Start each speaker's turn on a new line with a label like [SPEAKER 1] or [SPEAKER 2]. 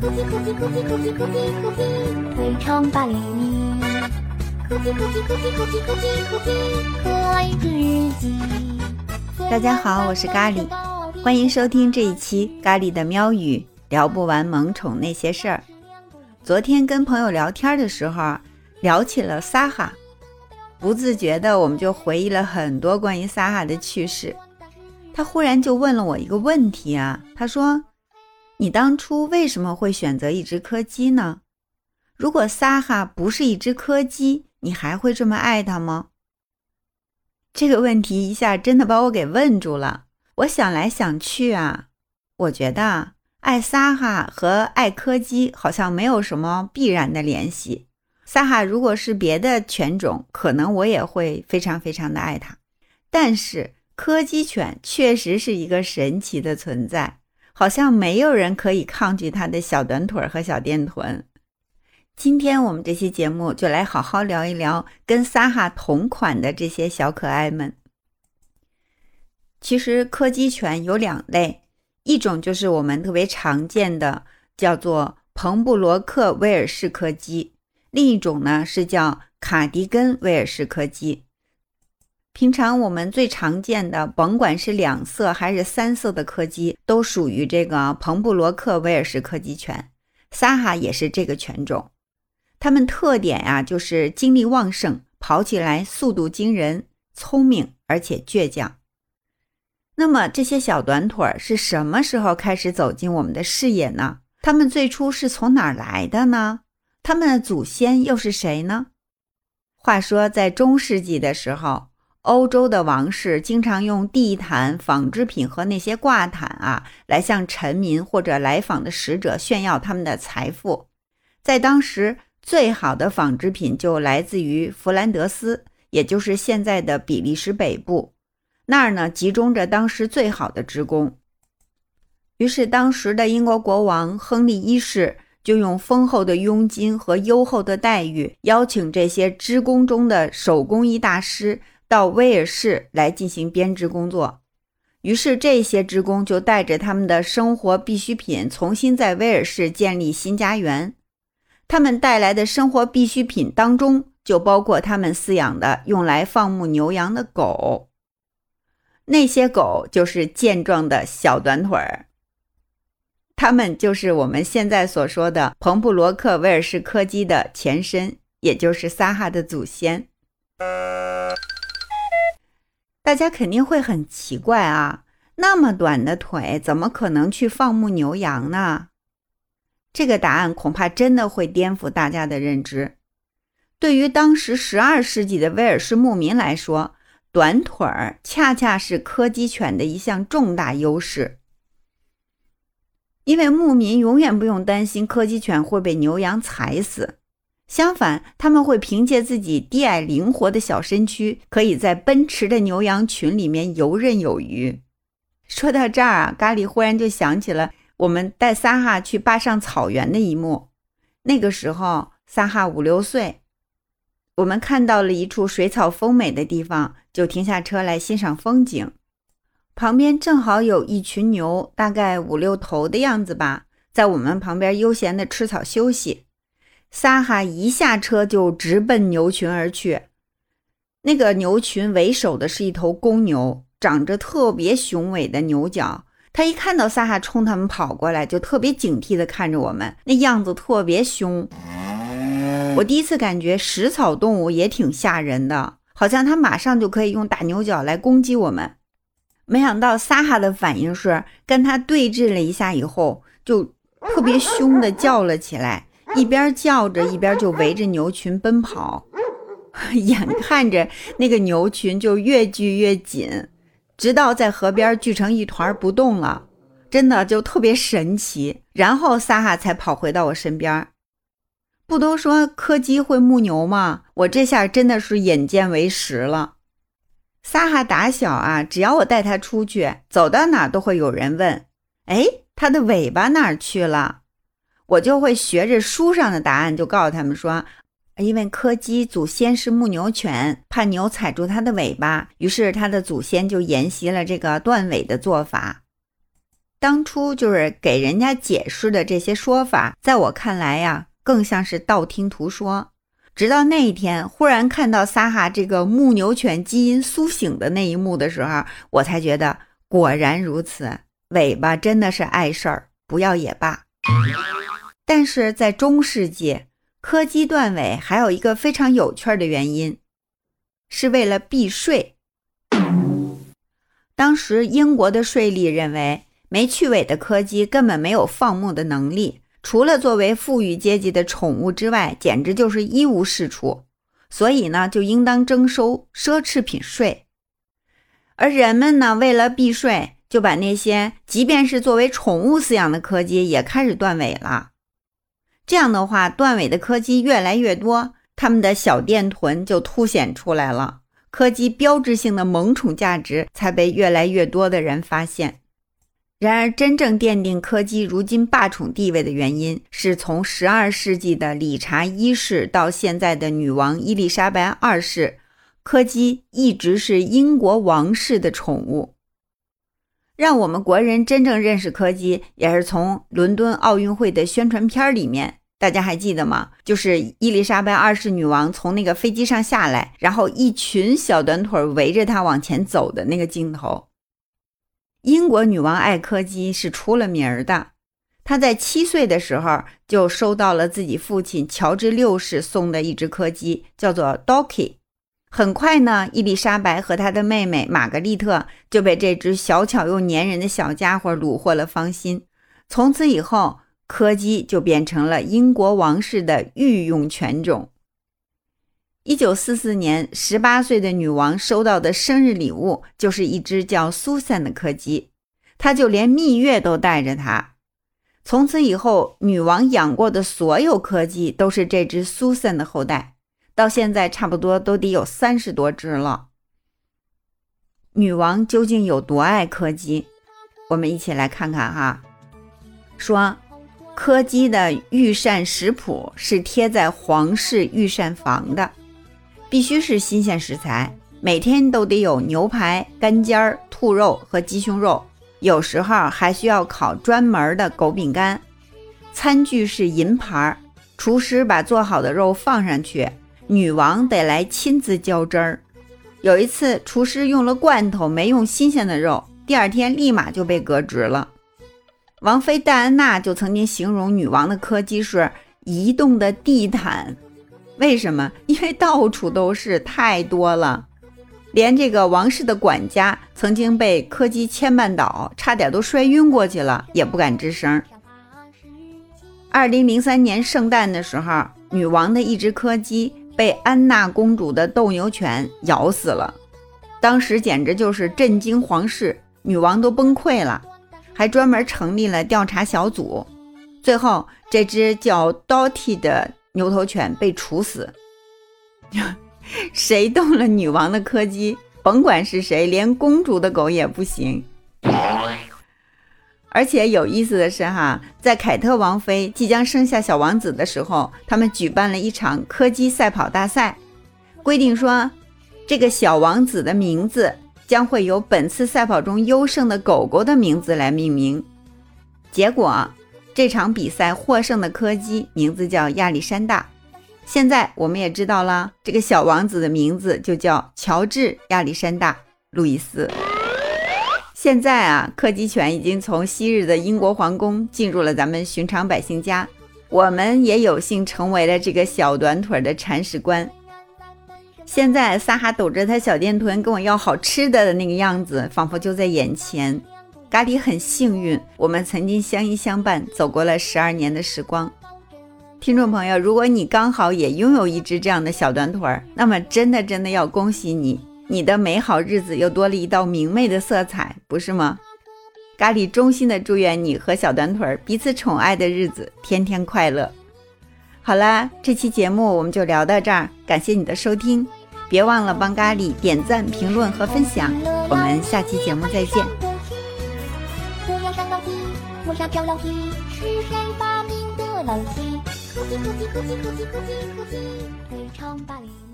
[SPEAKER 1] 科技科技科技科技科技科技，推崇八厘米。科技科技科技科技科技科技，可爱日记。
[SPEAKER 2] 大家好，我是咖喱，欢迎收听这一期咖喱的喵语，聊不完萌宠那些事儿。昨天跟朋友聊天的时候，聊起了撒哈，不自觉的我们就回忆了很多关于撒哈的趣事。他忽然就问了我一个问题啊，他说：“你当初为什么会选择一只柯基呢？如果撒哈不是一只柯基，你还会这么爱它吗？”这个问题一下真的把我给问住了。我想来想去啊，我觉得爱撒哈和爱柯基好像没有什么必然的联系。撒哈如果是别的犬种，可能我也会非常非常的爱它，但是。柯基犬确实是一个神奇的存在，好像没有人可以抗拒它的小短腿和小电臀。今天我们这期节目就来好好聊一聊跟撒哈同款的这些小可爱们。其实柯基犬有两类，一种就是我们特别常见的，叫做彭布罗克威尔士柯基；另一种呢是叫卡迪根威尔士柯基。平常我们最常见的，甭管是两色还是三色的柯基，都属于这个彭布罗克威尔士柯基犬。撒哈也是这个犬种。它们特点呀，就是精力旺盛，跑起来速度惊人，聪明而且倔强。那么这些小短腿是什么时候开始走进我们的视野呢？它们最初是从哪儿来的呢？它们的祖先又是谁呢？话说在中世纪的时候。欧洲的王室经常用地毯、纺织品和那些挂毯啊，来向臣民或者来访的使者炫耀他们的财富。在当时，最好的纺织品就来自于弗兰德斯，也就是现在的比利时北部。那儿呢，集中着当时最好的织工。于是，当时的英国国王亨利一世就用丰厚的佣金和优厚的待遇，邀请这些织工中的手工艺大师。到威尔士来进行编织工作，于是这些职工就带着他们的生活必需品，重新在威尔士建立新家园。他们带来的生活必需品当中，就包括他们饲养的用来放牧牛羊的狗。那些狗就是健壮的小短腿儿，它们就是我们现在所说的彭布罗克威尔士柯基的前身，也就是撒哈的祖先。大家肯定会很奇怪啊，那么短的腿怎么可能去放牧牛羊呢？这个答案恐怕真的会颠覆大家的认知。对于当时十二世纪的威尔士牧民来说，短腿儿恰恰是柯基犬的一项重大优势，因为牧民永远不用担心柯基犬会被牛羊踩死。相反，他们会凭借自己低矮灵活的小身躯，可以在奔驰的牛羊群里面游刃有余。说到这儿啊，咖喱忽然就想起了我们带撒哈去坝上草原的一幕。那个时候，撒哈五六岁，我们看到了一处水草丰美的地方，就停下车来欣赏风景。旁边正好有一群牛，大概五六头的样子吧，在我们旁边悠闲地吃草休息。撒哈一下车就直奔牛群而去，那个牛群为首的是一头公牛，长着特别雄伟的牛角。他一看到撒哈冲他们跑过来，就特别警惕地看着我们，那样子特别凶。我第一次感觉食草动物也挺吓人的，好像它马上就可以用大牛角来攻击我们。没想到撒哈的反应是跟他对峙了一下以后，就特别凶地叫了起来。一边叫着，一边就围着牛群奔跑，眼看着那个牛群就越聚越紧，直到在河边聚成一团不动了，真的就特别神奇。然后撒哈才跑回到我身边。不都说柯基会牧牛吗？我这下真的是眼见为实了。撒哈打小啊，只要我带它出去，走到哪都会有人问：“哎，它的尾巴哪儿去了？”我就会学着书上的答案，就告诉他们说，因为柯基祖先是牧牛犬，怕牛踩住它的尾巴，于是它的祖先就沿袭了这个断尾的做法。当初就是给人家解释的这些说法，在我看来呀，更像是道听途说。直到那一天，忽然看到撒哈这个牧牛犬基因苏醒的那一幕的时候，我才觉得果然如此，尾巴真的是碍事儿，不要也罢。但是在中世纪，柯基断尾还有一个非常有趣的原因，是为了避税。当时英国的税吏认为。没去尾的柯基根本没有放牧的能力，除了作为富裕阶级的宠物之外，简直就是一无是处。所以呢，就应当征收奢侈品税。而人们呢，为了避税，就把那些即便是作为宠物饲养的柯基也开始断尾了。这样的话，断尾的柯基越来越多，他们的小电臀就凸显出来了，柯基标志性的萌宠价值才被越来越多的人发现。然而，真正奠定柯基如今霸宠地位的原因，是从十二世纪的理查一世到现在的女王伊丽莎白二世，柯基一直是英国王室的宠物。让我们国人真正认识柯基，也是从伦敦奥运会的宣传片里面，大家还记得吗？就是伊丽莎白二世女王从那个飞机上下来，然后一群小短腿围着她往前走的那个镜头。英国女王爱柯基是出了名的。她在七岁的时候就收到了自己父亲乔治六世送的一只柯基，叫做 Doki。很快呢，伊丽莎白和她的妹妹玛格丽特就被这只小巧又粘人的小家伙虏获了芳心。从此以后，柯基就变成了英国王室的御用犬种。一九四四年，十八岁的女王收到的生日礼物就是一只叫苏珊的柯基，她就连蜜月都带着它。从此以后，女王养过的所有柯基都是这只苏珊的后代，到现在差不多都得有三十多只了。女王究竟有多爱柯基？我们一起来看看哈。说，柯基的御膳食谱是贴在皇室御膳房的。必须是新鲜食材，每天都得有牛排、干尖儿、兔肉和鸡胸肉，有时候还需要烤专门的狗饼干。餐具是银盘儿，厨师把做好的肉放上去，女王得来亲自浇汁儿。有一次，厨师用了罐头，没用新鲜的肉，第二天立马就被革职了。王妃戴安娜就曾经形容女王的柯基是移动的地毯。为什么？因为到处都是，太多了，连这个王室的管家曾经被柯基牵绊倒，差点都摔晕过去了，也不敢吱声。二零零三年圣诞的时候，女王的一只柯基被安娜公主的斗牛犬咬死了，当时简直就是震惊皇室，女王都崩溃了，还专门成立了调查小组。最后，这只叫 Dotty 的。牛头犬被处死，谁动了女王的柯基，甭管是谁，连公主的狗也不行。而且有意思的是，哈，在凯特王妃即将生下小王子的时候，他们举办了一场柯基赛跑大赛，规定说，这个小王子的名字将会由本次赛跑中优胜的狗狗的名字来命名。结果。这场比赛获胜的柯基名字叫亚历山大。现在我们也知道了，这个小王子的名字就叫乔治·亚历山大·路易斯。现在啊，柯基犬已经从昔日的英国皇宫进入了咱们寻常百姓家，我们也有幸成为了这个小短腿的铲屎官。现在撒哈抖着他小电臀跟我要好吃的的那个样子，仿佛就在眼前。咖喱很幸运，我们曾经相依相伴，走过了十二年的时光。听众朋友，如果你刚好也拥有一只这样的小短腿儿，那么真的真的要恭喜你，你的美好日子又多了一道明媚的色彩，不是吗？咖喱衷心的祝愿你和小短腿彼此宠爱的日子天天快乐。好啦，这期节目我们就聊到这儿，感谢你的收听，别忘了帮咖喱点赞、评论和分享，我们下期节目再见。非常霸凌。